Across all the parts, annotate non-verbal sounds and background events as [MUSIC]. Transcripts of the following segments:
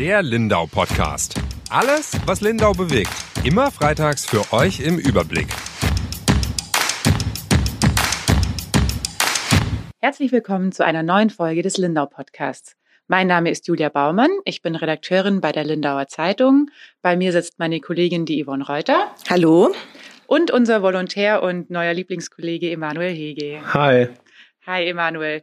Der Lindau Podcast. Alles, was Lindau bewegt. Immer freitags für euch im Überblick. Herzlich willkommen zu einer neuen Folge des Lindau Podcasts. Mein Name ist Julia Baumann. Ich bin Redakteurin bei der Lindauer Zeitung. Bei mir sitzt meine Kollegin, die Yvonne Reuter. Hallo. Und unser Volontär und neuer Lieblingskollege Emanuel Hege. Hi. Hi, Emanuel.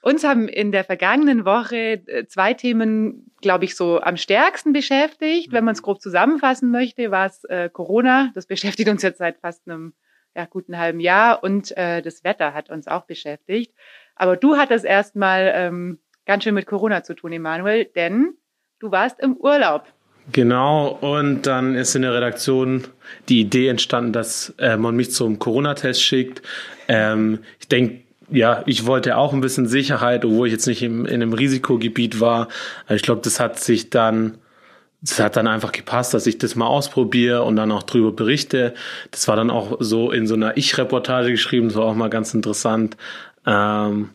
Uns haben in der vergangenen Woche äh, zwei Themen, glaube ich, so am stärksten beschäftigt. Wenn man es grob zusammenfassen möchte, war es äh, Corona. Das beschäftigt uns jetzt seit fast einem ja, guten halben Jahr. Und äh, das Wetter hat uns auch beschäftigt. Aber du hattest erstmal ähm, ganz schön mit Corona zu tun, Emanuel, denn du warst im Urlaub. Genau, und dann ist in der Redaktion die Idee entstanden, dass äh, man mich zum Corona-Test schickt. Ähm, ich denke, ja, ich wollte auch ein bisschen Sicherheit, obwohl ich jetzt nicht im, in einem Risikogebiet war. Ich glaube, das hat sich dann, das hat dann einfach gepasst, dass ich das mal ausprobiere und dann auch drüber berichte. Das war dann auch so in so einer Ich-Reportage geschrieben, das war auch mal ganz interessant, ähm,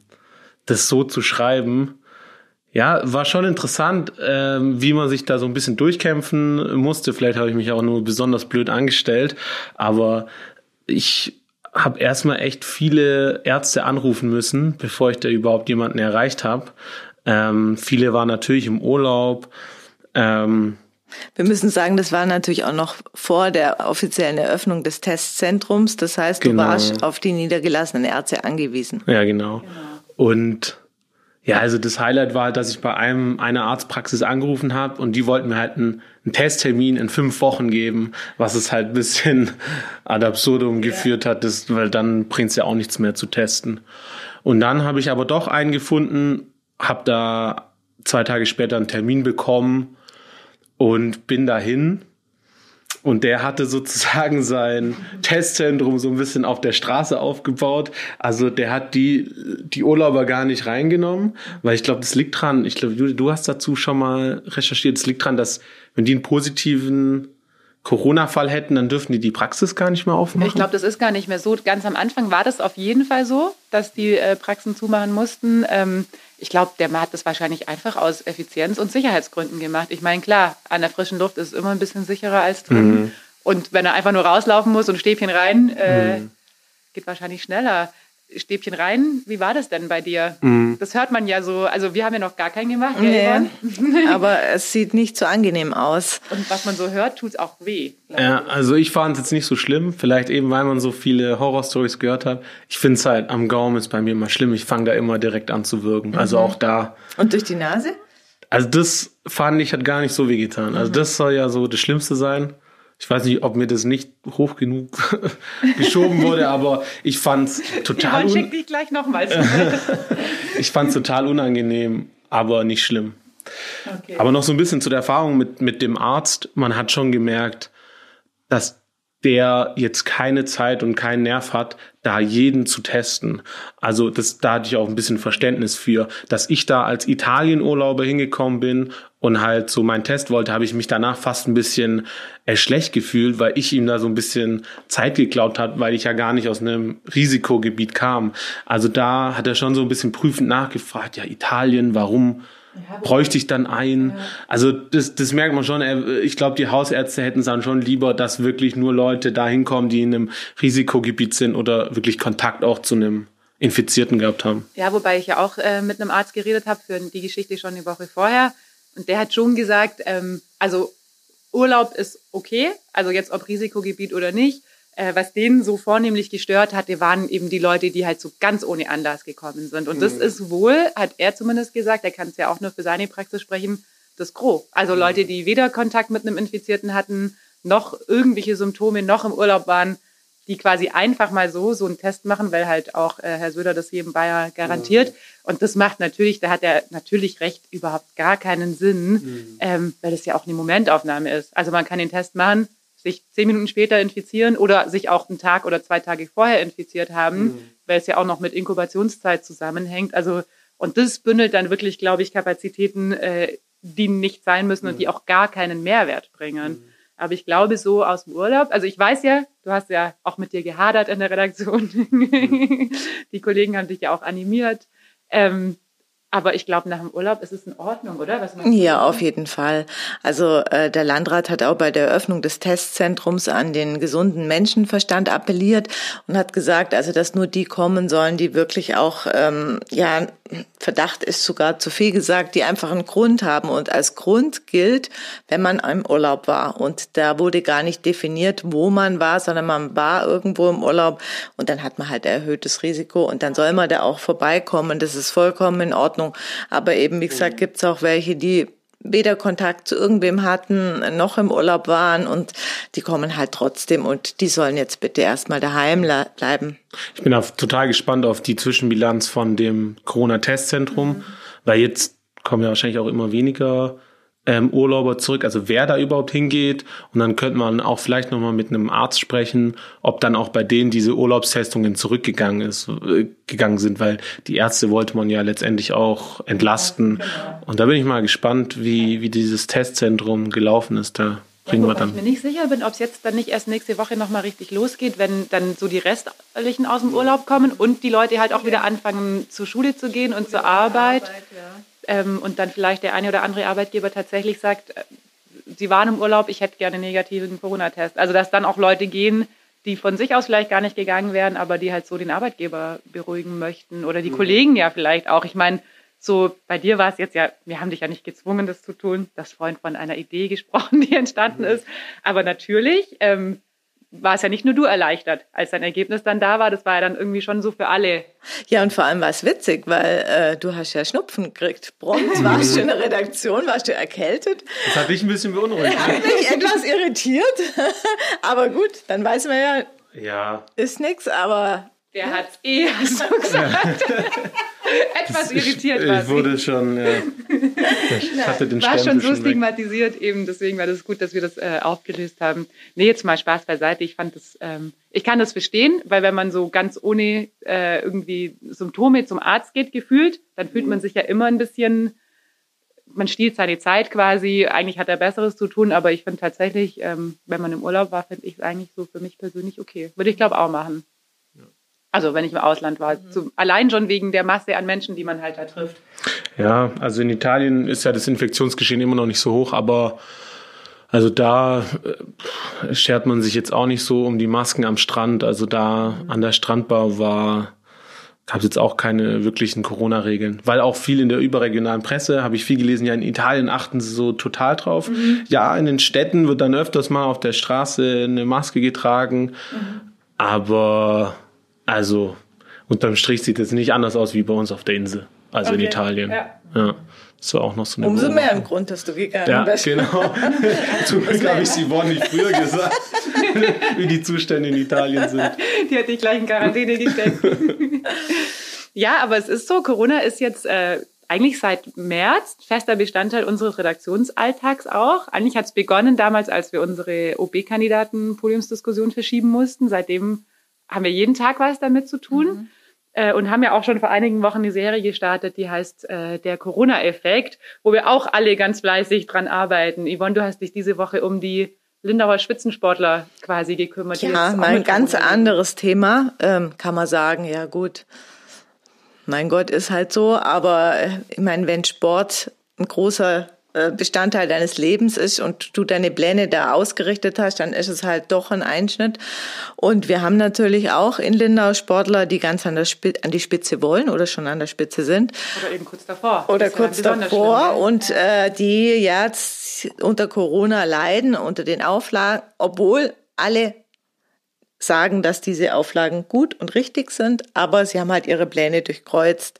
das so zu schreiben. Ja, war schon interessant, ähm, wie man sich da so ein bisschen durchkämpfen musste. Vielleicht habe ich mich auch nur besonders blöd angestellt, aber ich habe erstmal echt viele Ärzte anrufen müssen, bevor ich da überhaupt jemanden erreicht habe. Ähm, viele waren natürlich im Urlaub. Ähm, wir müssen sagen, das war natürlich auch noch vor der offiziellen Eröffnung des Testzentrums. Das heißt, Genau. du warst auf die niedergelassenen Ärzte angewiesen. ja, genau. Und ja, also das Highlight war, dass ich bei einem einer Arztpraxis angerufen habe und die wollten mir halt einen, einen Testtermin in fünf Wochen geben, was es halt ein bisschen [LAUGHS] ad absurdum geführt hat, das, weil dann bringt es ja auch nichts mehr zu testen. Und dann habe ich aber doch einen gefunden, habe da zwei Tage später einen Termin bekommen und bin dahin. Und der hatte sozusagen sein Testzentrum so ein bisschen auf der Straße aufgebaut. Also der hat die, die Urlauber gar nicht reingenommen, weil ich glaube, das liegt dran, ich glaube, du, hast dazu schon mal recherchiert, es liegt dran, dass wenn die einen positiven Corona-Fall hätten, dann dürfen die die Praxis gar nicht mehr aufmachen. Ich glaube, das ist gar nicht mehr so. Ganz am Anfang war das auf jeden Fall so, dass die äh, Praxen zumachen mussten. Ähm, ich glaube, der Mann hat das wahrscheinlich einfach aus Effizienz- und Sicherheitsgründen gemacht. Ich meine, klar, an der frischen Luft ist es immer ein bisschen sicherer als drin. Und wenn er einfach nur rauslaufen muss und Stäbchen rein, äh, geht wahrscheinlich schneller. Stäbchen rein, wie war das denn bei dir? Das hört man ja so, also wir haben ja noch gar keinen gemacht, gell, Nee. [LAUGHS] Aber es sieht nicht so angenehm aus. Und was man so hört, tut es auch weh. Ja, also ich fand es jetzt nicht so schlimm. Vielleicht eben, weil man so viele Horrorstories gehört hat. Ich finde es halt am Gaumen ist bei mir immer schlimm. Ich fange da immer direkt an zu wirken. Also auch da. Und durch die Nase? Also das fand ich hat gar nicht so weh getan. Also das soll ja so das Schlimmste sein. Ich weiß nicht, ob mir das nicht hoch genug [LAUGHS] geschoben wurde, aber ich fand es total, schickt dich gleich nochmals. [LAUGHS] ich fand's total unangenehm, aber nicht schlimm. Okay. Aber noch so ein bisschen zu der Erfahrung mit, mit dem Arzt. Man hat schon gemerkt, dass der jetzt keine Zeit und keinen Nerv hat, da jeden zu testen. Also das, da hatte ich auch ein bisschen Verständnis für, dass ich da als Italienurlauber hingekommen bin und halt so meinen Test wollte, habe ich mich danach fast ein bisschen äh, schlecht gefühlt, weil ich ihm da so ein bisschen Zeit geklaut hat, weil ich ja gar nicht aus einem Risikogebiet kam. Also da hat er schon so ein bisschen prüfend nachgefragt, ja Italien, warum bräuchte ich dann ein. Also das, das merkt man schon. Er- Ich glaube, die Hausärzte hätten es dann schon lieber, dass wirklich nur Leute da hinkommen, die in einem Risikogebiet sind oder wirklich Kontakt auch zu einem Infizierten gehabt haben. Ja, wobei ich ja auch äh, mit einem Arzt geredet habe für die Geschichte schon die Woche vorher. Und der hat schon gesagt, ähm, also Urlaub ist okay, also jetzt ob Risikogebiet oder nicht. Äh, was den so vornehmlich gestört hatte, waren eben die Leute, die halt so ganz ohne Anlass gekommen sind. Und das ist wohl, hat er zumindest gesagt, er kann es ja auch nur für seine Praxis sprechen, das Gros. Also Leute, die weder Kontakt mit einem Infizierten hatten, noch irgendwelche Symptome, noch im Urlaub waren, die quasi einfach mal so so einen Test machen, weil halt auch äh, Herr Söder das jedem Bayer garantiert. Und das macht natürlich, da hat er natürlich recht, überhaupt gar keinen Sinn, ähm, weil das ja auch eine Momentaufnahme ist. Also man kann den Test machen, sich zehn Minuten später infizieren oder sich auch einen Tag oder zwei Tage vorher infiziert haben, weil es ja auch noch mit Inkubationszeit zusammenhängt. Also und das bündelt dann wirklich, glaube ich, Kapazitäten, äh, die nicht sein müssen und die auch gar keinen Mehrwert bringen. Aber ich glaube so aus dem Urlaub, also ich weiß ja, du hast ja auch mit dir gehadert in der Redaktion. [LAUGHS] die Kollegen haben dich ja auch animiert. Ähm, Aber ich glaube, nach dem Urlaub ist es in Ordnung, oder? ja, auf jeden Fall. Also äh, der Landrat hat auch bei der Eröffnung des Testzentrums an den gesunden Menschenverstand appelliert und hat gesagt, also dass nur die kommen sollen, die wirklich auch, ähm, ja, Verdacht ist sogar zu viel gesagt, die einfach einen Grund haben. Und als Grund gilt, wenn man im Urlaub war. Und da wurde gar nicht definiert, wo man war, sondern man war irgendwo im Urlaub und dann hat man halt erhöhtes Risiko und dann soll man da auch vorbeikommen. Das ist vollkommen in Ordnung. Ordnung. Aber eben, wie gesagt, gibt es auch welche, die weder Kontakt zu irgendwem hatten, noch im Urlaub waren und die kommen halt trotzdem und die sollen jetzt bitte erstmal daheim bleiben. Ich bin auch total gespannt auf die Zwischenbilanz von dem Corona-Testzentrum, mhm. weil jetzt kommen ja wahrscheinlich auch immer weniger ähm, Urlauber zurück, also wer da überhaupt hingeht. Und dann könnte man auch vielleicht nochmal mit einem Arzt sprechen, ob dann auch bei denen diese Urlaubstestungen zurückgegangen ist, äh, gegangen sind, weil die Ärzte wollte man ja letztendlich auch entlasten. Ja, genau. Und da bin ich mal gespannt, wie, wie dieses Testzentrum gelaufen ist. Da bringen wir dann. Ich mir nicht sicher bin, ob es jetzt dann nicht erst nächste Woche nochmal richtig losgeht, wenn dann so die Restlichen aus dem Urlaub kommen und die Leute halt auch wieder anfangen, zur Schule zu gehen und zur Arbeit. Arbeit ja ähm, und dann vielleicht der eine oder andere Arbeitgeber tatsächlich sagt, äh, Sie waren im Urlaub, ich hätte gerne einen negativen Corona-Test. Also dass dann auch Leute gehen, die von sich aus vielleicht gar nicht gegangen wären, aber die halt so den Arbeitgeber beruhigen möchten oder die mhm. Kollegen ja vielleicht auch. Ich meine, so bei dir war es jetzt ja, wir haben dich ja nicht gezwungen, das zu tun. Das Freund von einer Idee [LAUGHS] gesprochen, die entstanden mhm. ist. Aber natürlich ähm, war es ja nicht nur du erleichtert, als dein Ergebnis dann da war. Das war ja dann irgendwie schon so für alle. Ja, und vor allem war es witzig, weil äh, du hast ja Schnupfen gekriegt. Prompt [LAUGHS] warst du in der Redaktion, warst du erkältet. Das hat dich ein bisschen beunruhigt. Hat mich etwas irritiert. [LAUGHS] aber gut, dann weiß man ja, ja. ist nix, aber... Der hat eh, hast du gesagt. [LAUGHS] [LAUGHS] etwas irritiert war. Ich wurde schon, ja, ich hatte den War schon so stigmatisiert eben, deswegen war das gut, dass wir das äh, aufgelöst haben. Nee, jetzt mal Spaß beiseite. Ich fand das, ähm, ich kann das verstehen, weil wenn man so ganz ohne äh, irgendwie Symptome zum Arzt geht, gefühlt, dann fühlt man sich ja immer ein bisschen, man stiehlt seine Zeit quasi. Eigentlich hat er Besseres zu tun, aber ich finde tatsächlich, ähm, wenn man im Urlaub war, finde ich es eigentlich so für mich persönlich okay. Würde ich glaube auch machen. Also wenn ich im Ausland war. Mhm. Zu, allein schon wegen der Masse an Menschen, die man halt da trifft. Ja, also in Italien ist ja das Infektionsgeschehen immer noch nicht so hoch, aber also da äh, schert man sich jetzt auch nicht so um die Masken am Strand. Also da mhm. an der Strandbar war gab es jetzt auch keine wirklichen Corona-Regeln. Weil auch viel in der überregionalen Presse, habe ich viel gelesen, ja in Italien achten sie so total drauf. Mhm. Ja, in den Städten wird dann öfters mal auf der Straße eine Maske getragen. Mhm. Aber also unterm Strich sieht es nicht anders aus wie bei uns auf der Insel, also okay. in Italien. Ja. ja. Das war auch noch so eine Umso mehr im Grund, dass du gegangen ja, bist. genau. [LAUGHS] Zum Glück habe ich Simon nicht früher gesagt, [LAUGHS] wie die Zustände in Italien sind. Die hat dich gleich in Quarantäne gesteckt. [LAUGHS] ja, aber es ist so, Corona ist jetzt äh, eigentlich seit März fester Bestandteil unseres Redaktionsalltags auch. Eigentlich hat es begonnen damals, als wir unsere OB-Kandidaten-Podiumsdiskussion verschieben mussten. Seitdem haben wir jeden Tag was damit zu tun. Mhm. Äh, und haben ja auch schon vor einigen Wochen eine Serie gestartet, die heißt äh, Der Corona-Effekt, wo wir auch alle ganz fleißig dran arbeiten. Yvonne, du hast dich diese Woche um die Lindauer Spitzensportler quasi gekümmert. Ja, mal ein ganz Corona anderes Thema, ähm, kann man sagen. Ja gut, mein Gott, ist halt so. Aber äh, ich meine, wenn Sport ein großer Bestandteil deines Lebens ist und du deine Pläne da ausgerichtet hast, dann ist es halt doch ein Einschnitt. Und wir haben natürlich auch in Lindau Sportler, die ganz an, der Spitze, an die Spitze wollen oder schon an der Spitze sind. Oder eben kurz davor. Oder kurz davor schlimm, und äh, die jetzt unter Corona leiden, unter den Auflagen, obwohl alle sagen, dass diese Auflagen gut und richtig sind, aber sie haben halt ihre Pläne durchkreuzt.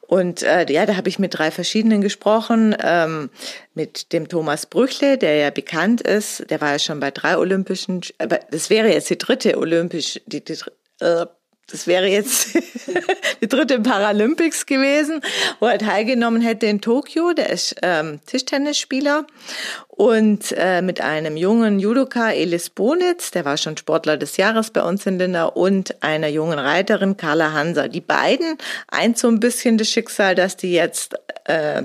Und äh, ja, da habe ich mit drei verschiedenen gesprochen. Ähm, mit dem Thomas Brüchle, der ja bekannt ist, der war ja schon bei drei Olympischen, aber das wäre jetzt die dritte Olympisch, die, die äh, das wäre jetzt [LAUGHS] die dritte Paralympics gewesen, wo er teilgenommen hätte in Tokio. Der ist ähm, Tischtennisspieler und äh, mit einem jungen Judoka Elis Bonitz, der war schon Sportler des Jahres bei uns in Linda und einer jungen Reiterin Carla Hanser. Die beiden eint so ein bisschen das Schicksal, dass die jetzt äh,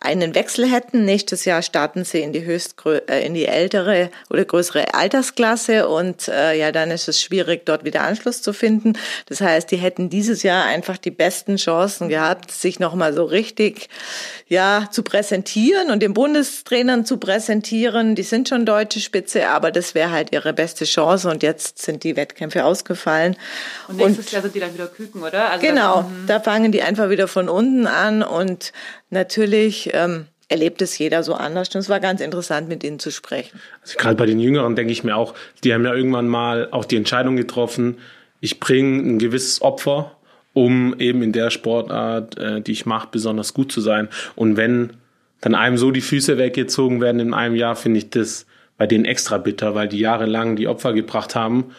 einen Wechsel hätten. Nächstes Jahr starten sie in die höchstgrö äh, in die ältere oder größere Altersklasse und äh, ja, dann ist es schwierig, dort wieder Anschluss zu finden. Das heißt, die hätten dieses Jahr einfach die besten Chancen gehabt, sich nochmal so richtig ja zu präsentieren und den Bundestrainern zu präsentieren. Die sind schon deutsche Spitze, aber das wäre halt ihre beste Chance und jetzt sind die Wettkämpfe ausgefallen. Und nächstes und, Jahr sind die dann wieder Küken, oder? Also genau, dann, da fangen die einfach wieder von unten an und natürlich ähm, erlebt es jeder so anders. Und es war ganz interessant, mit ihnen zu sprechen. Also gerade bei den Jüngeren denke ich mir auch, die haben ja irgendwann mal auch die Entscheidung getroffen, ich bringe ein gewisses Opfer, um eben in der Sportart, äh, die ich mache, besonders gut zu sein. Und wenn dann einem so die Füße weggezogen werden in einem Jahr, finde ich das bei denen extra bitter, weil die jahrelang die Opfer gebracht haben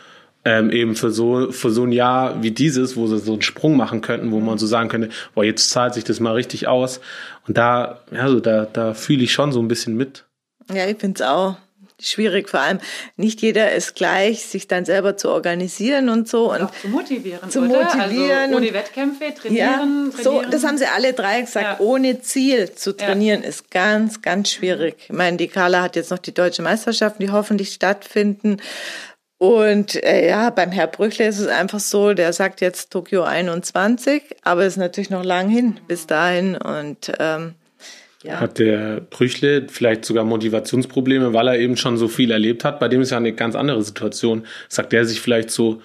ähm, eben für so, für so ein Jahr wie dieses, wo sie so einen Sprung machen könnten, wo man so sagen könnte, boah, jetzt zahlt sich das mal richtig aus. Und da, ja, so da, da fühle ich schon so ein bisschen mit. Ja, ich finde es auch schwierig. Vor allem nicht jeder ist gleich, sich dann selber zu organisieren und so. Und, und zu motivieren. Zu oder? motivieren. Also ohne Wettkämpfe, trainieren, ja, trainieren. So, das haben sie alle drei gesagt. Ja. Ohne Ziel zu trainieren ja. ist ganz, ganz schwierig. Ich meine, die Carla hat jetzt noch die deutsche Meisterschaften, die hoffentlich stattfinden. Und äh, ja, beim Herr Brüchle ist es einfach so, der sagt jetzt Tokio 21, aber es ist natürlich noch lang hin bis dahin. Und ähm, ja. Hat der Brüchle vielleicht sogar Motivationsprobleme, weil er eben schon so viel erlebt hat? Bei dem ist ja eine ganz andere Situation. Sagt er sich vielleicht so,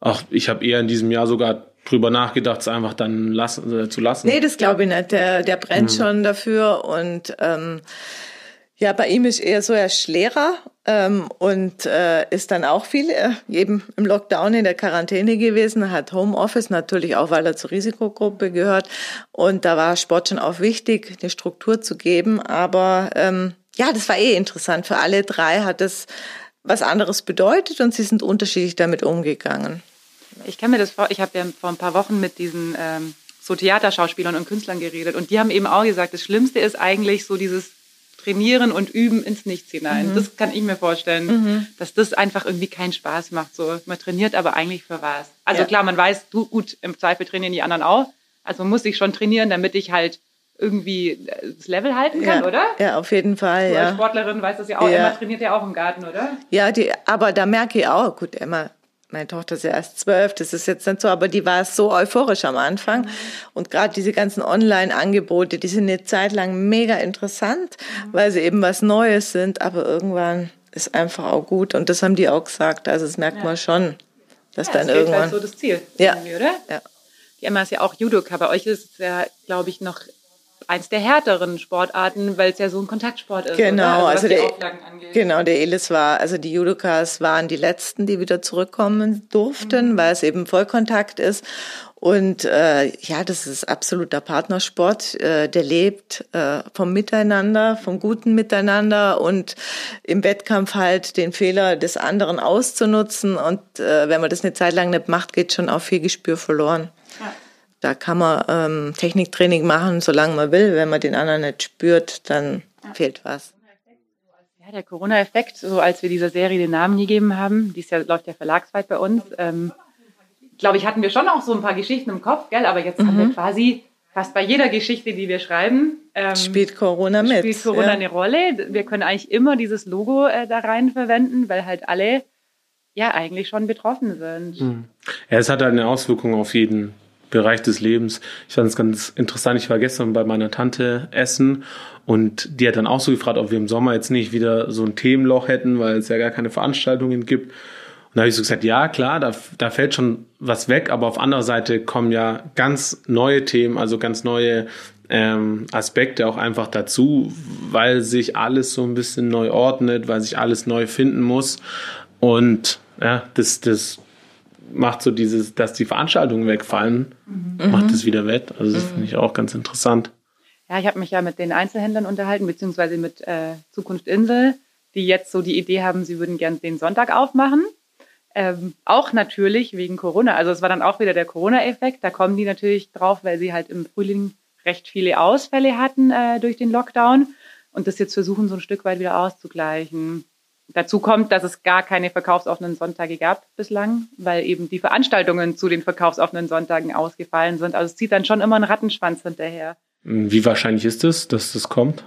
ach, ich habe eher in diesem Jahr sogar drüber nachgedacht, es einfach dann lassen, äh, zu lassen? Nee, das glaube ich nicht. Der, der brennt hm. schon dafür und ähm, ja, bei ihm ist eher so, er ist Lehrer ähm, und äh, ist dann auch viel äh, eben im Lockdown in der Quarantäne gewesen, hat Homeoffice natürlich auch, weil er zur Risikogruppe gehört. Und da war Sport schon auch wichtig, eine Struktur zu geben. Aber ähm, ja, das war eh interessant. Für alle drei hat es was anderes bedeutet und sie sind unterschiedlich damit umgegangen. Ich kann mir das vor, ich habe ja vor ein paar Wochen mit diesen ähm, so Theaterschauspielern und Künstlern geredet und die haben eben auch gesagt, das Schlimmste ist eigentlich so dieses trainieren und üben ins Nichts hinein. Mhm. Das kann ich mir vorstellen, mhm. dass das einfach irgendwie keinen Spaß macht. So, man trainiert aber eigentlich für was. Also ja. klar, man weiß, du gut, im Zweifel trainieren die anderen auch. Also muss ich schon trainieren, damit ich halt irgendwie äh, das Level halten kann, ja, oder? Ja, auf jeden Fall. Du ja. als Sportlerin weißt das ja auch. Ja. Emma trainiert ja auch im Garten, oder? Ja, die, aber da merke ich auch, gut, Emma meine Tochter ist ja erst zwölf, das ist jetzt nicht so, aber die war so euphorisch am Anfang. Mhm. Und gerade diese ganzen Online-Angebote, die sind eine Zeit lang mega interessant, mhm. weil sie eben was Neues sind, aber irgendwann ist einfach auch gut. Und das haben die auch gesagt. Also das merkt ja. man schon, dass ja, dann das irgendwann. Halt so das Ziel, ja. oder? Ja. Die Emma ist ja auch Judoka. Bei euch ist es ja, glaube ich, noch eins der härteren Sportarten, weil es ja so ein Kontaktsport ist. Genau, also, also der, genau, der Elis war, also die Judokas waren die letzten, die wieder zurückkommen durften, mhm. weil es eben Vollkontakt ist. Und äh, ja, das ist absoluter Partnersport. Äh, der lebt äh, vom Miteinander, vom guten Miteinander und im Wettkampf halt den Fehler des anderen auszunutzen. Und äh, wenn man das eine Zeit lang nicht macht, geht schon auch viel Gespür verloren. Ja. Da kann man ähm, Techniktraining machen, solange man will. Wenn man den anderen nicht spürt, dann ja. fehlt was. Ja, der Corona-Effekt, so als wir dieser Serie den Namen gegeben haben, dies Jahr läuft ja verlagsweit bei uns, ähm, glaube ich, hatten wir schon auch so ein paar Geschichten im Kopf, gell? aber jetzt mhm. haben wir mhm. quasi fast bei jeder Geschichte, die wir schreiben, ähm, spielt Corona mit. Spielt Corona ja. eine Rolle. Wir können eigentlich immer dieses Logo äh, da rein verwenden, weil halt alle ja eigentlich schon betroffen sind. Mhm. Ja, es hat halt eine Auswirkung auf jeden Bereich des Lebens. Ich fand es ganz interessant. Ich war gestern bei meiner Tante essen und die hat dann auch so gefragt, ob wir im Sommer jetzt nicht wieder so ein Themenloch hätten, weil es ja gar keine Veranstaltungen gibt. Und da habe ich so gesagt, ja klar, da, da fällt schon was weg, aber auf anderer Seite kommen ja ganz neue Themen, also ganz neue ähm, Aspekte auch einfach dazu, weil sich alles so ein bisschen neu ordnet, weil sich alles neu finden muss. Und ja, das, das macht so dieses, dass die Veranstaltungen wegfallen, mhm. macht es wieder wett. Also das mhm. finde ich auch ganz interessant. Ja, ich habe mich ja mit den Einzelhändlern unterhalten, beziehungsweise mit äh, Zukunft Insel, die jetzt so die Idee haben, sie würden gern den Sonntag aufmachen. Ähm, auch natürlich wegen Corona. Also es war dann auch wieder der Corona-Effekt. Da kommen die natürlich drauf, weil sie halt im Frühling recht viele Ausfälle hatten äh, durch den Lockdown und das jetzt versuchen, so ein Stück weit wieder auszugleichen. Dazu kommt, dass es gar keine verkaufsoffenen Sonntage gab bislang, weil eben die Veranstaltungen zu den verkaufsoffenen Sonntagen ausgefallen sind. Also es zieht dann schon immer einen Rattenschwanz hinterher. Wie wahrscheinlich ist es, dass das kommt?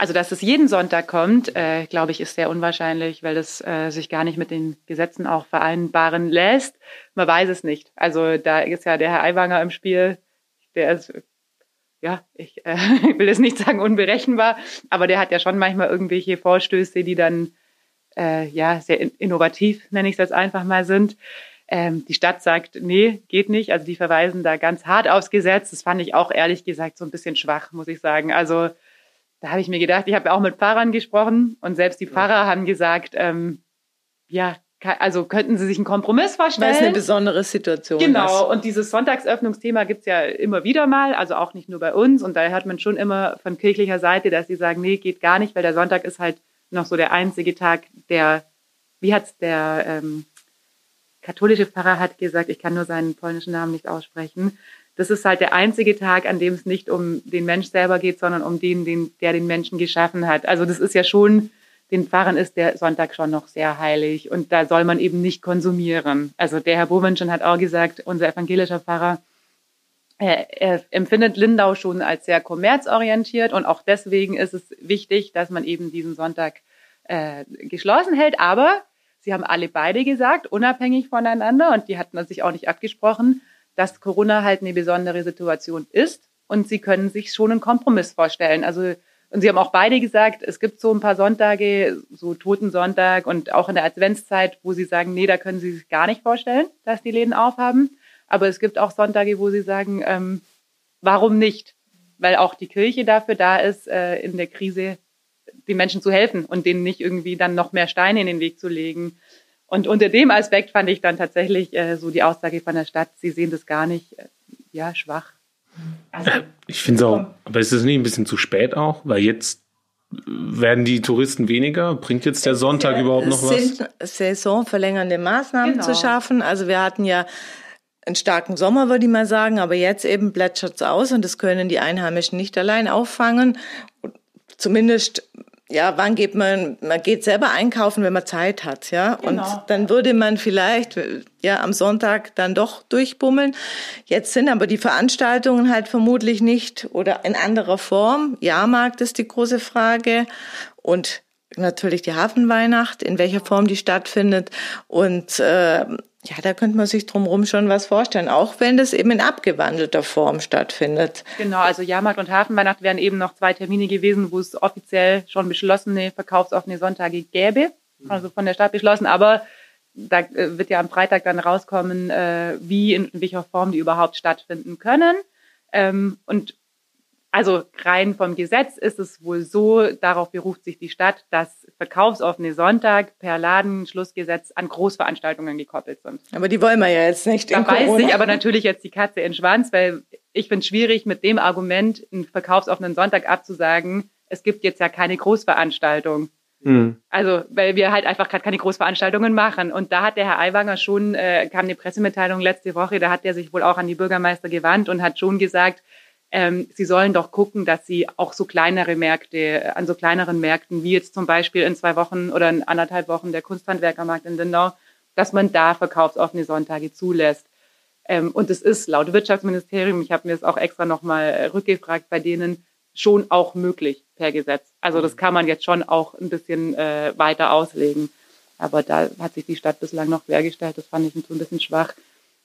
Also, dass es jeden Sonntag kommt, äh, glaube ich, ist sehr unwahrscheinlich, weil das äh, sich gar nicht mit den Gesetzen auch vereinbaren lässt. Man weiß es nicht. Also, da ist ja der Herr Aiwanger im Spiel, der ist, ja, ich, äh, [LAUGHS] will jetzt nicht sagen unberechenbar, aber der hat ja schon manchmal irgendwelche Vorstöße, die dann äh, ja sehr innovativ, nenne ich es jetzt einfach mal, sind. Ähm, die Stadt sagt, nee, geht nicht. Also die verweisen da ganz hart aufs Gesetz. Das fand ich auch ehrlich gesagt so ein bisschen schwach, muss ich sagen. Also da habe ich mir gedacht, ich habe ja auch mit Pfarrern gesprochen und selbst die Pfarrer haben gesagt, ähm, ja, also könnten sie sich einen Kompromiss vorstellen. Weil es eine besondere Situation Genau, ist. und dieses Sonntagsöffnungsthema gibt's ja immer wieder mal, also auch nicht nur bei uns. Und da hört man schon immer von kirchlicher Seite, dass sie sagen, nee, geht gar nicht, weil der Sonntag ist halt noch so der einzige Tag, der, wie hat's der ähm, katholische Pfarrer hat gesagt, ich kann nur seinen polnischen Namen nicht aussprechen, das ist halt der einzige Tag, an dem es nicht um den Mensch selber geht, sondern um den, den der den Menschen geschaffen hat. Also das ist ja schon, den Pfarrern ist der Sonntag schon noch sehr heilig und da soll man eben nicht konsumieren. Also der Herr Bowenschen hat auch gesagt, unser evangelischer Pfarrer, er, empfindet Lindau schon als sehr kommerzorientiert und auch deswegen ist es wichtig, dass man eben diesen Sonntag äh, geschlossen hält. Aber sie haben alle beide gesagt, unabhängig voneinander und die hatten sich auch nicht abgesprochen, dass Corona halt eine besondere Situation ist und sie können sich schon einen Kompromiss vorstellen. Also und sie haben auch beide gesagt, es gibt so ein paar Sonntage, so Totensonntag und auch in der Adventszeit, wo sie sagen, nee, da können sie sich gar nicht vorstellen, dass die Läden aufhaben. Aber es gibt auch Sonntage, wo sie sagen, ähm, warum nicht? Weil auch die Kirche dafür da ist, äh, in der Krise den Menschen zu helfen und denen nicht irgendwie dann noch mehr Steine in den Weg zu legen. Und unter dem Aspekt fand ich dann tatsächlich äh, so die Aussage von der Stadt, sie sehen das gar nicht, äh, ja, schwach. Also, ich finde es auch, aber ist es nicht ein bisschen zu spät auch? Weil jetzt werden die Touristen weniger? Bringt jetzt der Sonntag ja, überhaupt noch was? Es sind saisonverlängernde Maßnahmen genau. zu schaffen. Also wir hatten ja einen starken Sommer, würde ich mal sagen, aber jetzt eben plätschert es aus und das können die Einheimischen nicht allein auffangen. Zumindest ja, wann geht man, man geht selber einkaufen, wenn man Zeit hat, ja. Genau. Und dann würde man vielleicht, ja, am Sonntag dann doch durchbummeln. Jetzt sind aber die Veranstaltungen halt vermutlich nicht oder in anderer Form. Jahrmarkt ist die große Frage. Und natürlich die Hafenweihnacht, in welcher Form die stattfindet. Und äh, ja, da könnte man sich drumherum schon was vorstellen, auch wenn das eben in abgewandelter Form stattfindet. Genau, also Jahrmarkt und Hafenweihnacht wären eben noch zwei Termine gewesen, wo es offiziell schon beschlossene verkaufsoffene Sonntage gäbe, also von der Stadt beschlossen, aber da äh, wird ja am Freitag dann rauskommen, äh, wie, in welcher Form die überhaupt stattfinden können. Ähm, und also rein vom Gesetz ist es wohl so, darauf beruft sich die Stadt, dass verkaufsoffene Sonntag per Ladenschlussgesetz an Großveranstaltungen gekoppelt sind. Aber die wollen wir ja jetzt nicht. Da beißt sich aber natürlich jetzt die Katze in den Schwanz, weil ich finde es schwierig, mit dem Argument einen verkaufsoffenen Sonntag abzusagen, es gibt jetzt ja keine Großveranstaltung. Mhm. Also, weil wir halt einfach gerade keine Großveranstaltungen machen. Und da hat der Herr Aiwanger schon, äh, kam eine Pressemitteilung letzte Woche, da hat er sich wohl auch an die Bürgermeister gewandt und hat schon gesagt, ähm, sie sollen doch gucken, dass sie auch so kleinere Märkte, äh, an so kleineren Märkten, wie jetzt zum Beispiel in zwei Wochen oder in anderthalb Wochen der Kunsthandwerkermarkt in Lindau, dass man da verkaufsoffene Sonntage zulässt. Ähm, und es ist laut Wirtschaftsministerium, ich habe mir das auch extra nochmal äh, rückgefragt, bei denen schon auch möglich per Gesetz. Also das kann man jetzt schon auch ein bisschen äh, weiter auslegen. Aber da hat sich die Stadt bislang noch quergestellt. Das fand ich so ein bisschen schwach.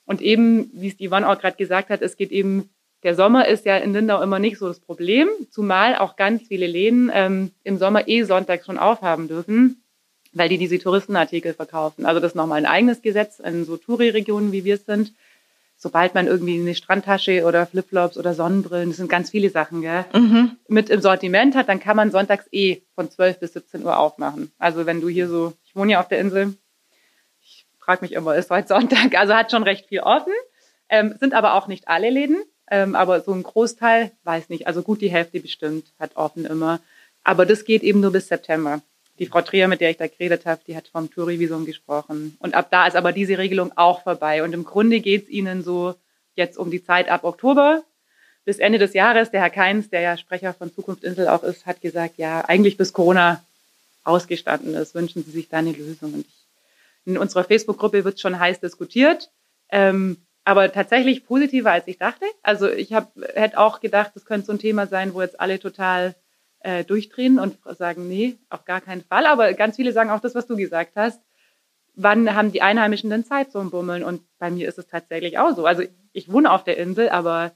Und eben, wie es die Yvonne auch gerade gesagt hat, es geht eben der Sommer ist ja in Lindau immer nicht so das Problem, zumal auch ganz viele Läden ähm, im Sommer eh sonntags schon aufhaben dürfen, weil die diese Touristenartikel verkaufen. Also das ist nochmal ein eigenes Gesetz in so Touri-Regionen, wie wir es sind. Sobald man irgendwie eine Strandtasche oder Flipflops oder Sonnenbrillen, das sind ganz viele Sachen, gell, mhm. mit im Sortiment hat, dann kann man sonntags eh von 12 bis 17 Uhr aufmachen. Also wenn du hier so, ich wohne ja auf der Insel, ich frage mich immer, ist heute Sonntag, also hat schon recht viel offen, ähm, sind aber auch nicht alle Läden. Ähm, aber so ein Großteil, weiß nicht, also gut die Hälfte bestimmt hat offen immer. Aber das geht eben nur bis September. Die Frau Trier, mit der ich da geredet habe, die hat vom Tourivisum gesprochen. Und ab da ist aber diese Regelung auch vorbei. Und im Grunde geht's ihnen so jetzt um die Zeit ab Oktober bis Ende des Jahres. Der Herr Keins, der ja Sprecher von Zukunft Insel auch ist, hat gesagt, ja, eigentlich bis Corona ausgestanden ist, wünschen Sie sich da eine Lösung. Und ich, in unserer Facebook-Gruppe wird schon heiß diskutiert. Ähm, aber tatsächlich positiver, als ich dachte. Also ich hab, hätte auch gedacht, das könnte so ein Thema sein, wo jetzt alle total äh, durchdrehen und sagen, nee, auf gar keinen Fall. Aber ganz viele sagen auch das, was du gesagt hast. Wann haben die Einheimischen denn Zeit zum Bummeln? Und bei mir ist es tatsächlich auch so. Also ich wohne auf der Insel, aber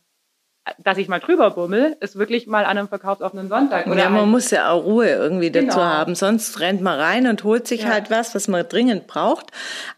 dass ich mal drüber bummel, ist wirklich mal an einem verkaufsoffenen Sonntag. Oder ja, man halt muss ja auch Ruhe irgendwie dazu genau. haben. Sonst rennt man rein und holt sich ja. halt was, was man dringend braucht.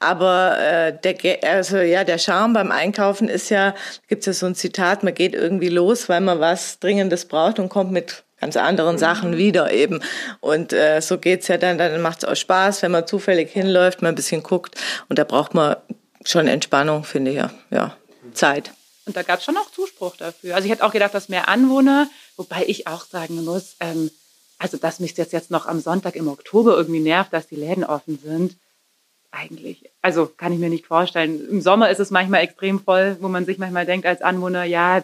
Aber äh, der, also ja, der Charme beim Einkaufen ist ja, gibt es ja so ein Zitat, man geht irgendwie los, weil man was Dringendes braucht und kommt mit ganz anderen Sachen mhm. wieder eben. Und äh, so geht's ja dann, dann macht's auch Spaß, wenn man zufällig hinläuft, mal ein bisschen guckt. Und da braucht man schon Entspannung, finde ich ja. Ja, Zeit. Und da gab es schon auch Zuspruch dafür. Also ich hätte auch gedacht, dass mehr Anwohner, wobei ich auch sagen muss, ähm, also dass mich das jetzt noch am Sonntag im Oktober irgendwie nervt, dass die Läden offen sind. Eigentlich, also kann ich mir nicht vorstellen. Im Sommer ist es manchmal extrem voll, wo man sich manchmal denkt als Anwohner, ja,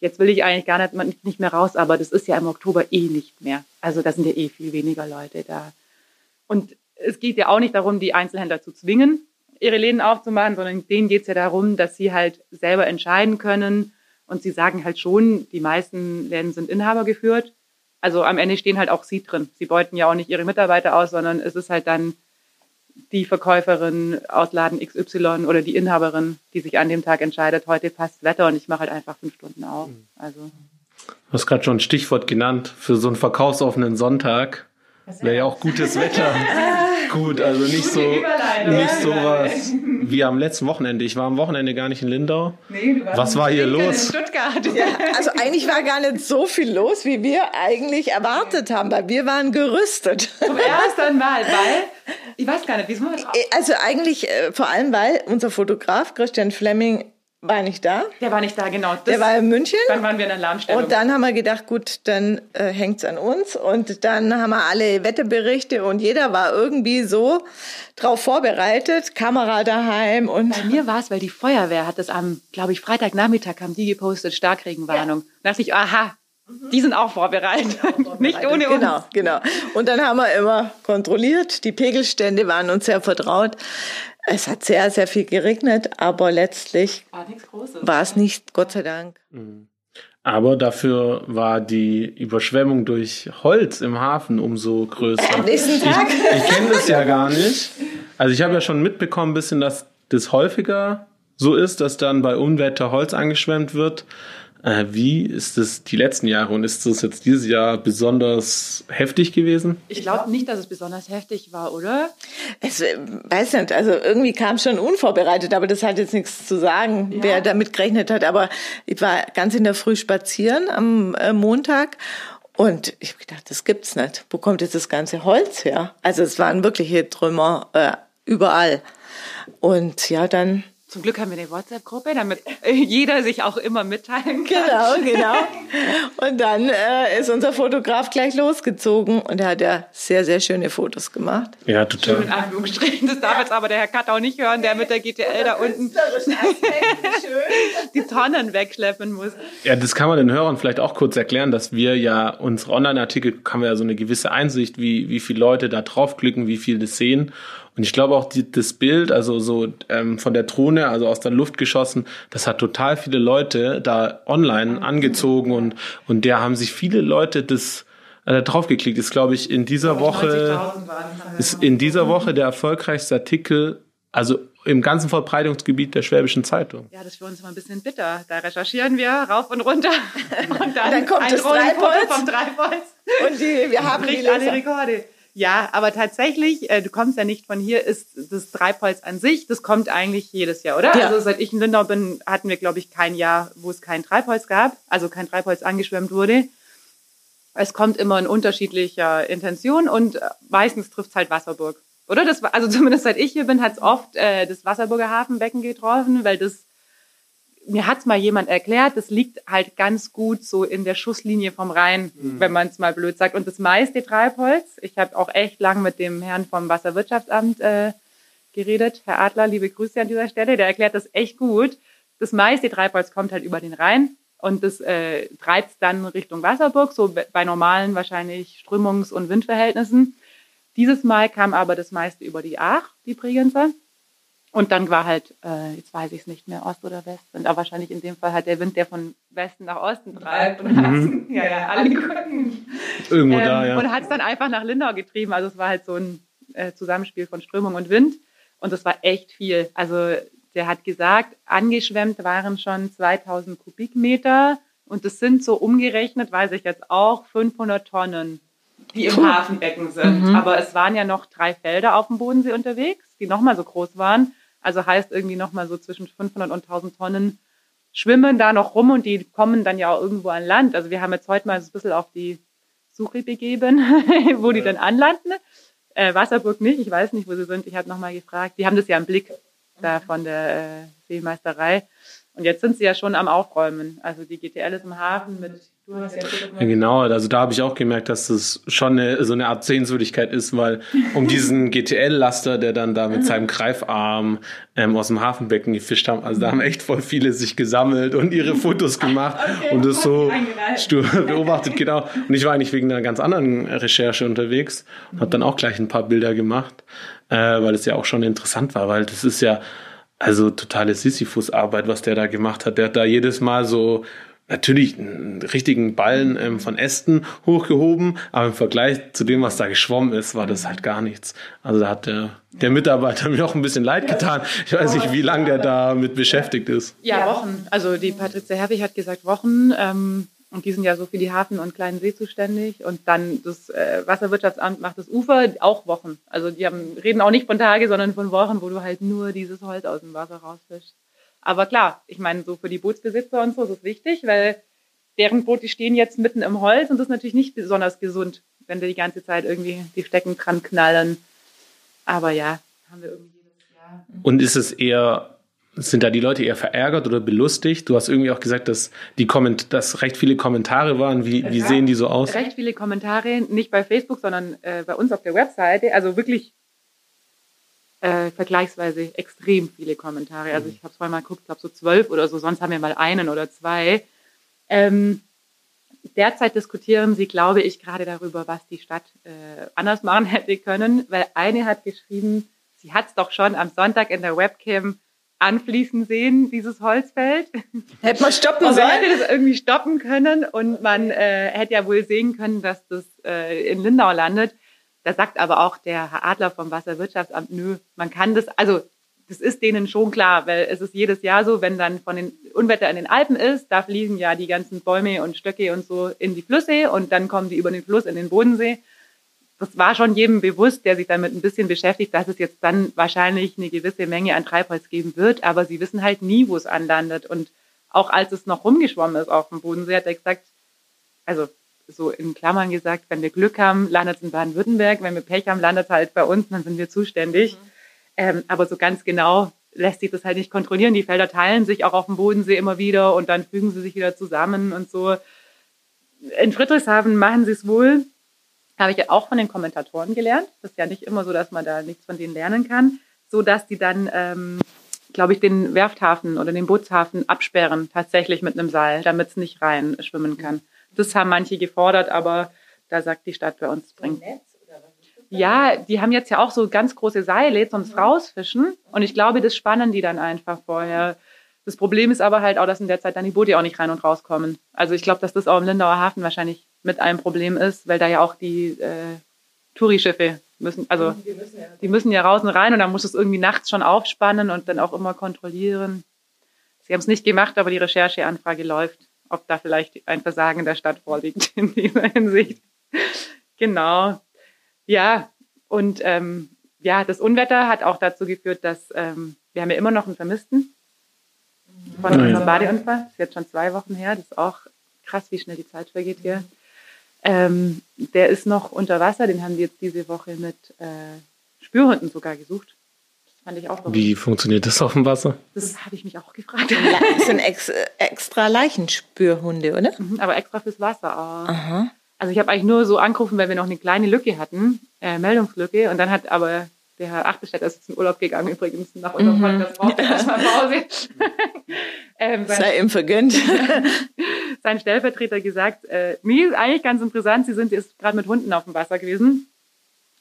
jetzt will ich eigentlich gar nicht, nicht mehr raus, aber das ist ja im Oktober eh nicht mehr. Also da sind ja eh viel weniger Leute da. Und es geht ja auch nicht darum, die Einzelhändler zu zwingen, ihre Läden aufzumachen, sondern denen geht es ja darum, dass sie halt selber entscheiden können. Und sie sagen halt schon, die meisten Läden sind Inhaber geführt. Also am Ende stehen halt auch sie drin. Sie beuten ja auch nicht ihre Mitarbeiter aus, sondern es ist halt dann die Verkäuferin aus Laden XY oder die Inhaberin, die sich an dem Tag entscheidet, heute passt Wetter und ich mache halt einfach fünf Stunden auf. Mhm. Also. Du hast gerade schon ein Stichwort genannt für so einen verkaufsoffenen Sonntag. Wäre ja auch gutes Wetter. [LAUGHS] Gut, also nicht so, nicht so was wie am letzten Wochenende. Ich war am Wochenende gar nicht in Lindau. Nee, du warst was war hier los? In Stuttgart. Ja, also eigentlich war gar nicht so viel los, wie wir eigentlich erwartet haben, weil wir waren gerüstet. Zum ersten Mal, weil, ich weiß gar nicht, wie es war. Also eigentlich äh, vor allem, weil unser Fotograf Christian Fleming war nicht da. Der war nicht da, genau. Das, der war in München. Dann waren wir in der Alarmstellung. Und dann haben wir gedacht, gut, dann äh, hängt's an uns. Und dann haben wir alle Wetterberichte und jeder war irgendwie so drauf vorbereitet, Kamera daheim und. Bei mir war es, weil die Feuerwehr hat das am, glaube ich, Freitagnachmittag haben die gepostet, Starkregenwarnung. Ja. Da dachte ich, aha, die sind auch vorbereitet, vorbereitet. nicht ohne uns. Genau, genau. Und dann haben wir immer kontrolliert. Die Pegelstände waren uns sehr vertraut. Es hat sehr, sehr viel geregnet, aber letztlich war es nicht, Gott sei Dank. Mhm. Aber dafür war die Überschwemmung durch Holz im Hafen umso größer. Am nächsten Tag? Ich, ich kenne das ja gar nicht. Also ich habe ja schon mitbekommen, ein bisschen, dass das häufiger so ist, dass dann bei Unwetter Holz angeschwemmt wird. Äh, wie ist es die letzten Jahre und ist es jetzt dieses Jahr besonders heftig gewesen? Ich glaube nicht, dass es besonders heftig war, oder? Es, äh, weiß nicht, also irgendwie kam es schon unvorbereitet, aber das hat jetzt nichts zu sagen, ja. wer damit gerechnet hat. Aber ich war ganz in der Früh spazieren am äh, Montag und ich habe gedacht, das gibt's nicht. Wo kommt jetzt das ganze Holz her? Also es waren wirkliche Trümmer äh, überall. Und ja, dann zum Glück haben wir eine WhatsApp-Gruppe, damit [LAUGHS] jeder sich auch immer mitteilen kann. Genau, genau. [LAUGHS] Und dann äh, ist unser Fotograf gleich losgezogen und er hat ja sehr, sehr schöne Fotos gemacht. Ja, total. Schön in Anführungsstrichen. Das darf jetzt aber der Herr Katt auch nicht hören, der mit der GTL da unten [LAUGHS] die Tonnen wegschleppen muss. Ja, das kann man den Hörern vielleicht auch kurz erklären, dass wir ja unsere Online-Artikel haben wir ja so eine gewisse Einsicht, wie, wie viele Leute da draufklicken, wie viel das sehen. Und ich glaube auch die, das Bild, also so ähm, von der Drohne, also aus der Luft geschossen, das hat total viele Leute da online angezogen und und der haben sich viele Leute das äh, draufgeklickt. Ist glaube ich in dieser Woche ist in dieser Woche der erfolgreichste Artikel, also im ganzen Verbreitungsgebiet der Schwäbischen Zeitung. Ja, das ist für uns immer ein bisschen bitter. Da recherchieren wir rauf und runter [LAUGHS] und dann, dann kommt ein das Treibholz vom Treibholz und die, wir haben die alle Rekorde. Ja, aber tatsächlich, äh, du kommst ja nicht von hier, ist das Treibholz an sich, das kommt eigentlich jedes Jahr, oder? Ja. Also seit ich in Lindau bin, hatten wir, glaube ich, kein Jahr, wo es kein Treibholz gab, also kein Treibholz angeschwemmt wurde. Es kommt immer in unterschiedlicher Intention und äh, meistens trifft es halt Wasserburg. Oder? Das, also zumindest seit ich hier bin, hat es oft äh, das Wasserburger Hafenbecken getroffen, weil das mir hat's mal jemand erklärt, das liegt halt ganz gut so in der Schusslinie vom Rhein, mhm. wenn man es mal blöd sagt. Und das meiste Treibholz, ich habe auch echt lang mit dem Herrn vom Wasserwirtschaftsamt äh, geredet, Herr Adler, liebe Grüße an dieser Stelle, der erklärt das echt gut. Das meiste Treibholz kommt halt über den Rhein und das äh, treibt dann Richtung Wasserburg, so bei normalen wahrscheinlich Strömungs- und Windverhältnissen. Dieses Mal kam aber das meiste über die Aach, die Bregenzer. Und dann war halt, äh, jetzt weiß ich es nicht mehr, Ost oder West. Und aber wahrscheinlich in dem Fall halt der Wind, der von Westen nach Osten treibt. Und mhm. [LAUGHS] ja, ja, alle gucken. Irgendwo ähm, da, ja. Und hat es dann einfach nach Lindau getrieben. Also es war halt so ein äh, Zusammenspiel von Strömung und Wind. Und das war echt viel. Also der hat gesagt, angeschwemmt waren schon 2000 Kubikmeter. Und das sind so umgerechnet, weiß ich jetzt auch, 500 Tonnen, die im Puh. Hafenbecken sind. Mhm. Aber es waren ja noch drei Felder auf dem Bodensee unterwegs, die nochmal so groß waren. Also heißt irgendwie nochmal so zwischen 500 und 1000 Tonnen schwimmen da noch rum und die kommen dann ja auch irgendwo an Land. Also wir haben jetzt heute mal so ein bisschen auf die Suche begeben, [LAUGHS] wo die dann anlanden. Äh, Wasserburg nicht, ich weiß nicht, wo sie sind. Ich habe nochmal gefragt. Die haben das ja im Blick da von der äh, Seemeisterei. Und jetzt sind sie ja schon am Aufräumen. Also die GTL ist im Hafen mit ja, genau, also da habe ich auch gemerkt, dass das schon eine, so eine Art Sehenswürdigkeit ist, weil um [LAUGHS] diesen GTL-Laster, der dann da mit seinem Greifarm ähm, aus dem Hafenbecken gefischt haben, also da haben echt voll viele sich gesammelt und ihre Fotos [LAUGHS] gemacht okay, und das so beobachtet, genau. Und ich war eigentlich wegen einer ganz anderen Recherche unterwegs und habe dann auch gleich ein paar Bilder gemacht, äh, weil es ja auch schon interessant war, weil das ist ja also totale Sisyphus-Arbeit, was der da gemacht hat. Der hat da jedes Mal so natürlich einen richtigen Ballen ähm, von Ästen hochgehoben, aber im Vergleich zu dem, was da geschwommen ist, war das halt gar nichts. Also da hat der, der Mitarbeiter [LAUGHS] mir auch ein bisschen leid getan. Ich weiß nicht, wie lange der damit beschäftigt ist. Ja, Wochen. Also die Patrizia Herwig hat gesagt Wochen. Ähm, und die sind ja so für die Hafen- und kleinen See zuständig. Und dann das äh, Wasserwirtschaftsamt macht das Ufer auch Wochen. Also die haben, reden auch nicht von Tage, sondern von Wochen, wo du halt nur dieses Holz aus dem Wasser rausfischst. Aber klar, ich meine, so für die Bootsbesitzer und so ist es wichtig, weil deren Boote stehen jetzt mitten im Holz und das ist natürlich nicht besonders gesund, wenn da die ganze Zeit irgendwie die Stecken dran knallen. Aber ja, haben wir irgendwie jedes Jahr. Und ist es eher sind da die Leute eher verärgert oder belustigt? Du hast irgendwie auch gesagt, dass, die Komment dass recht viele Kommentare waren. Wie, wie sehen die so aus? Recht viele Kommentare, nicht bei Facebook, sondern äh, bei uns auf der Webseite. Also wirklich äh, vergleichsweise extrem viele Kommentare. Also mhm. ich habe vorhin mal geguckt, glaube so zwölf oder so, sonst haben wir mal einen oder zwei. Ähm, derzeit diskutieren sie, glaube ich, gerade darüber, was die Stadt äh, anders machen [LAUGHS] hätte können, weil eine hat geschrieben, sie hat es doch schon am Sonntag in der Webcam anfließen sehen, dieses Holzfeld. [LAUGHS] Hätte man stoppen sollen. Man hätte das irgendwie stoppen können und man äh, hätte ja wohl sehen können, dass das äh, in Lindau landet. Da sagt aber auch der Herr Adler vom Wasserwirtschaftsamt, nö, man kann das, also das ist denen schon klar, weil es ist jedes Jahr so, wenn dann von den Unwetter in den Alpen ist, da fließen ja die ganzen Bäume und Stöcke und so in die Flüsse und dann kommen die über den Fluss in den Bodensee. Das war schon jedem bewusst, der sich damit ein bisschen beschäftigt, dass es jetzt dann wahrscheinlich eine gewisse Menge an Treibholz geben wird, aber sie wissen halt nie, wo es anlandet. Und auch als es noch rumgeschwommen ist auf dem Bodensee, hat er gesagt, also so in Klammern gesagt, wenn wir Glück haben, landet es in Baden-Württemberg, wenn wir Pech haben, landet es halt bei uns, dann sind wir zuständig. Mhm. Ähm, aber so ganz genau lässt sich das halt nicht kontrollieren. Die Felder teilen sich auch auf dem Bodensee immer wieder und dann fügen sie sich wieder zusammen und so. In Friedrichshafen machen sie es wohl, habe ich ja auch von den Kommentatoren gelernt. Das ist ja nicht immer so, dass man da nichts von denen lernen kann, so dass die dann, ähm, glaube ich, den Werfthafen oder den Bootshafen absperren, tatsächlich mit einem Seil, damit es nicht rein schwimmen kann. Das haben manche gefordert, aber da sagt die Stadt bei uns, bringt. Ja, die haben jetzt ja auch so ganz große Seile zum mhm. Rausfischen. Und ich glaube, das spannen die dann einfach vorher. Das Problem ist aber halt auch, dass in der Zeit dann die Boote auch nicht rein und rauskommen. Also ich glaube, dass das auch im Lindauer Hafen wahrscheinlich mit einem Problem ist, weil da ja auch die äh, Tourischiffe müssen, also die müssen, ja, die müssen ja raus und rein und dann muss es irgendwie nachts schon aufspannen und dann auch immer kontrollieren. Sie haben es nicht gemacht, aber die Rechercheanfrage läuft ob da vielleicht ein Versagen der Stadt vorliegt [LAUGHS] in dieser Hinsicht. genau. Ja, und ähm, ja, das Unwetter hat auch dazu geführt, dass ähm, wir haben ja immer noch einen Vermissten von oh unserem Badeunfall. Das ist jetzt schon zwei Wochen her. Das ist auch krass, wie schnell die Zeit vergeht hier. Ähm, der ist noch unter Wasser. Den haben wir jetzt diese Woche mit äh, Spürhunden sogar gesucht. Fand ich auch Wie funktioniert das auf dem Wasser? Das habe ich mich auch gefragt. [LAUGHS] Das sind ex, extra Leichenspürhunde, oder? Mhm, aber extra fürs Wasser. Aha. Also ich habe eigentlich nur so angerufen, weil wir noch eine kleine Lücke hatten, äh, Meldungslücke. Und dann hat aber der Herr Achterstedt ist jetzt in Urlaub gegangen übrigens nach unserem mhm. Podcast, braucht er erstmal Pause. [LAUGHS] ähm, Sei ihm vergönnt. [LAUGHS] sein Stellvertreter gesagt, äh, mir ist eigentlich ganz interessant, Sie sind jetzt gerade mit Hunden auf dem Wasser gewesen.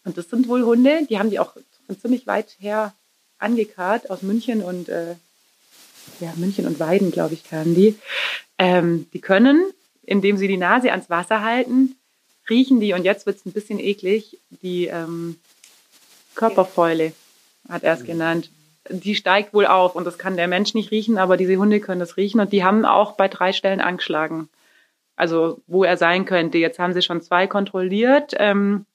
Und das sind wohl Hunde, die haben die auch von ziemlich weit her angekarrt aus München und äh, ja, München und Weiden, glaube ich, kamen die. Ähm, die können, indem sie die Nase ans Wasser halten, riechen die, und jetzt wird es ein bisschen eklig, die ähm, Körperfäule, hat er es genannt. Die steigt wohl auf und das kann der Mensch nicht riechen, aber diese Hunde können das riechen und die haben auch bei drei Stellen angeschlagen. Also wo er sein könnte. Jetzt haben sie schon zwei kontrolliert. Ähm,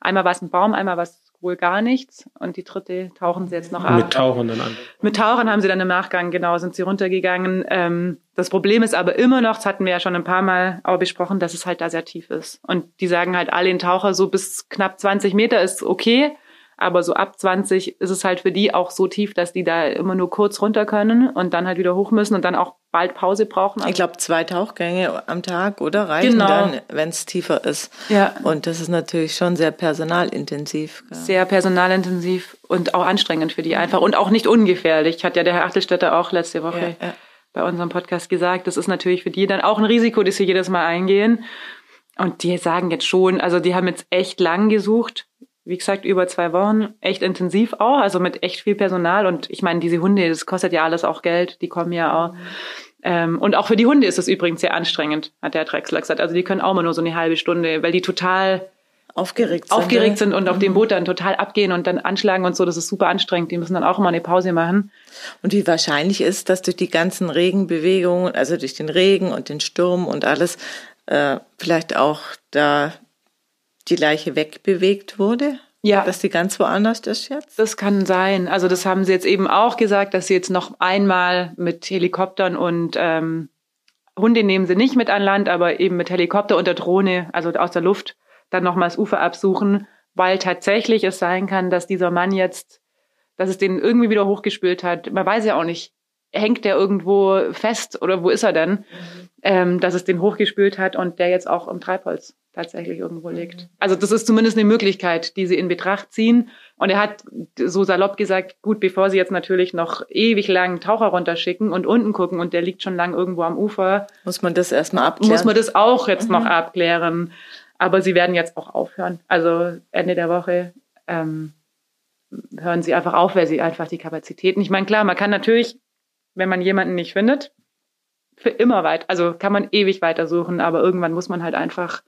einmal war es ein Baum, einmal war es wohl gar nichts. Und die dritte tauchen sie jetzt noch ab. Mit Tauchern dann an. Mit Tauchern haben sie dann im Nachgang, genau, sind sie runtergegangen. Ähm, das Problem ist aber immer noch, das hatten wir ja schon ein paar Mal auch besprochen, dass es halt da sehr tief ist. Und die sagen halt alle in Taucher, so bis knapp 20 Meter ist okay. Aber so ab 20 ist es halt für die auch so tief, dass die da immer nur kurz runter können und dann halt wieder hoch müssen und dann auch bald Pause brauchen. Ich glaube, zwei Tauchgänge am Tag, oder? Reichen Genau. dann, wenn es tiefer ist. Ja. Und das ist natürlich schon sehr personalintensiv. gell? sehr personalintensiv und auch anstrengend für die einfach und auch nicht ungefährlich. Hat ja der Herr Achtelstädter auch letzte Woche Ja, ja. bei unserem Podcast gesagt. Das ist natürlich für die dann auch ein Risiko, das sie jedes Mal eingehen. Und die sagen jetzt schon, also die haben jetzt echt lang gesucht. Wie gesagt, über zwei Wochen, echt intensiv auch, also mit echt viel Personal. Und ich meine, diese Hunde, das kostet ja alles auch Geld, die kommen ja auch. Ähm, und auch für die Hunde ist es übrigens sehr anstrengend, hat der Drechsler gesagt. Also die können auch mal nur so eine halbe Stunde, weil die total Aufgeregt sind. aufgeregt sind und auf dem Boot dann total abgehen und dann anschlagen und so. Das ist super anstrengend. Die müssen dann auch immer eine Pause machen. Und wie wahrscheinlich ist, dass durch die ganzen Regenbewegungen, also durch den Regen und den Sturm und alles, äh, vielleicht auch da die Leiche wegbewegt wurde? Ja. Dass die ganz woanders ist jetzt? Das kann sein. Also das haben sie jetzt eben auch gesagt, dass sie jetzt noch einmal mit Helikoptern und ähm, Hunde nehmen sie nicht mit an Land, aber eben mit Helikopter und der Drohne, also aus der Luft, dann nochmal das Ufer absuchen, weil tatsächlich es sein kann, dass dieser Mann jetzt, dass es den irgendwie wieder hochgespült hat. Man weiß ja auch nicht, hängt der irgendwo fest oder wo ist er denn, ähm, dass es den hochgespült hat und der jetzt auch im Treibholz tatsächlich irgendwo liegt. Also das ist zumindest eine Möglichkeit, die sie in Betracht ziehen. Und er hat so salopp gesagt, gut, bevor sie jetzt natürlich noch ewig lang Taucher runterschicken und unten gucken und der liegt schon lang irgendwo am Ufer, Muss man das erstmal abklären? muss man das auch jetzt noch abklären. Aber sie werden jetzt auch aufhören. Also Ende der Woche ähm, hören sie einfach auf, weil sie einfach die Kapazitäten. Ich meine, klar, man kann natürlich, wenn man jemanden nicht findet, für immer weit, also kann man ewig weitersuchen, aber irgendwann muss man halt einfach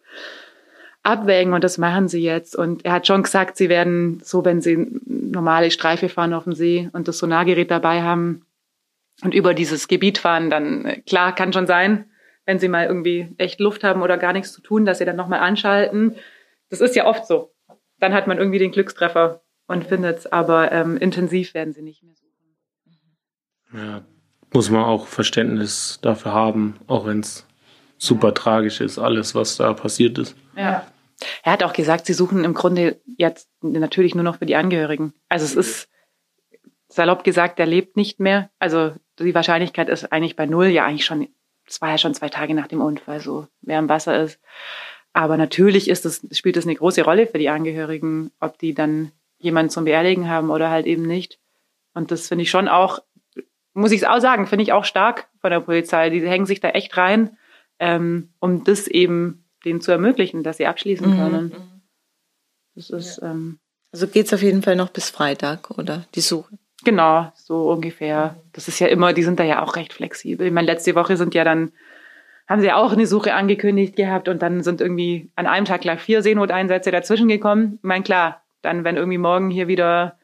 abwägen und das machen sie jetzt. Und er hat schon gesagt, sie werden so, wenn sie normale Streife fahren auf dem See und das Sonargerät dabei haben und über dieses Gebiet fahren, dann äh, klar kann schon sein, wenn sie mal irgendwie echt Luft haben oder gar nichts zu tun, dass sie dann nochmal anschalten. Das ist ja oft so. Dann hat man irgendwie den Glückstreffer und findet's, aber ähm, intensiv werden sie nicht mehr suchen. Ja, muss man auch Verständnis dafür haben, auch wenn es super tragisch ist, alles, was da passiert ist. Ja. Er hat auch gesagt, sie suchen im Grunde jetzt natürlich nur noch für die Angehörigen. Also es ist salopp gesagt, er lebt nicht mehr. Also die Wahrscheinlichkeit ist eigentlich bei null, ja eigentlich schon, es war ja schon zwei Tage nach dem Unfall, so wer im Wasser ist. Aber natürlich ist es, spielt es eine große Rolle für die Angehörigen, ob die dann jemanden zum Beerdigen haben oder halt eben nicht. Und das finde ich schon auch, muss ich auch sagen, finde ich auch stark von der Polizei. Die hängen sich da echt rein, ähm, um das eben denen zu ermöglichen, dass sie abschließen können. Das ist ähm, Also geht's auf jeden Fall noch bis Freitag, oder? Die Suche. genau so ungefähr. Das ist ja immer, die sind da ja auch recht flexibel. Ich meine, letzte Woche sind ja dann, haben sie ja auch eine Suche angekündigt gehabt und dann sind irgendwie an einem Tag gleich vier Seenoteinsätze dazwischen gekommen. Ich meine, klar, dann, wenn irgendwie morgen hier wieder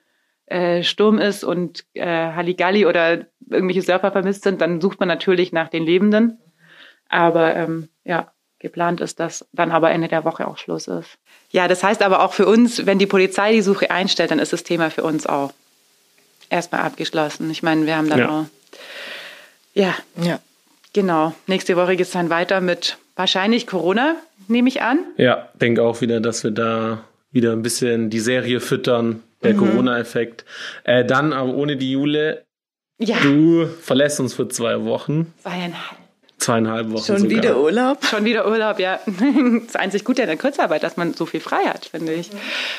äh, Sturm ist und äh, Halligalli oder irgendwelche Surfer vermisst sind, dann sucht man natürlich nach den Lebenden. Aber ähm, ja, geplant ist, dass dann aber Ende der Woche auch Schluss ist. Ja, das heißt aber auch für uns, wenn die Polizei die Suche einstellt, dann ist das Thema für uns auch erstmal abgeschlossen. Ich meine, wir haben dann Ja. auch. Ja, Ja. genau. Nächste Woche geht es dann weiter mit wahrscheinlich Corona, nehme ich an. Ja, denke auch wieder, dass wir da wieder ein bisschen die Serie füttern, der Corona-Effekt. Äh, dann aber ohne die Jule, Ja, du verlässt uns für zwei Wochen, zweieinhalb. zweieinhalb Wochen Schon sogar. wieder Urlaub? Schon wieder Urlaub, ja. [LAUGHS] Das einzig Gute an der Kurzarbeit, dass man so viel frei hat, finde ich.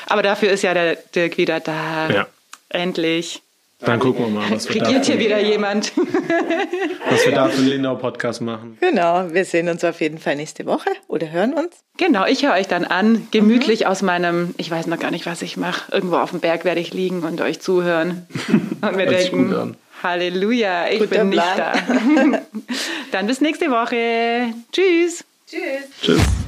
Aber dafür ist ja der Dirk wieder da. Ja. Endlich. Dann gucken wir mal, was wir, da Regiert hier wieder jemand. [LAUGHS] was wir da für einen Lindau-Podcast machen. Genau, wir sehen uns auf jeden Fall nächste Woche oder hören uns. Genau, ich höre euch dann an, gemütlich aus meinem, ich weiß noch gar nicht, was ich mache. Irgendwo auf dem Berg werde ich liegen und euch zuhören. [LAUGHS] Und sich denken. Halleluja, ich Guter bin nicht Plan. da. [LAUGHS] dann bis nächste Woche. Tschüss. Tschüss.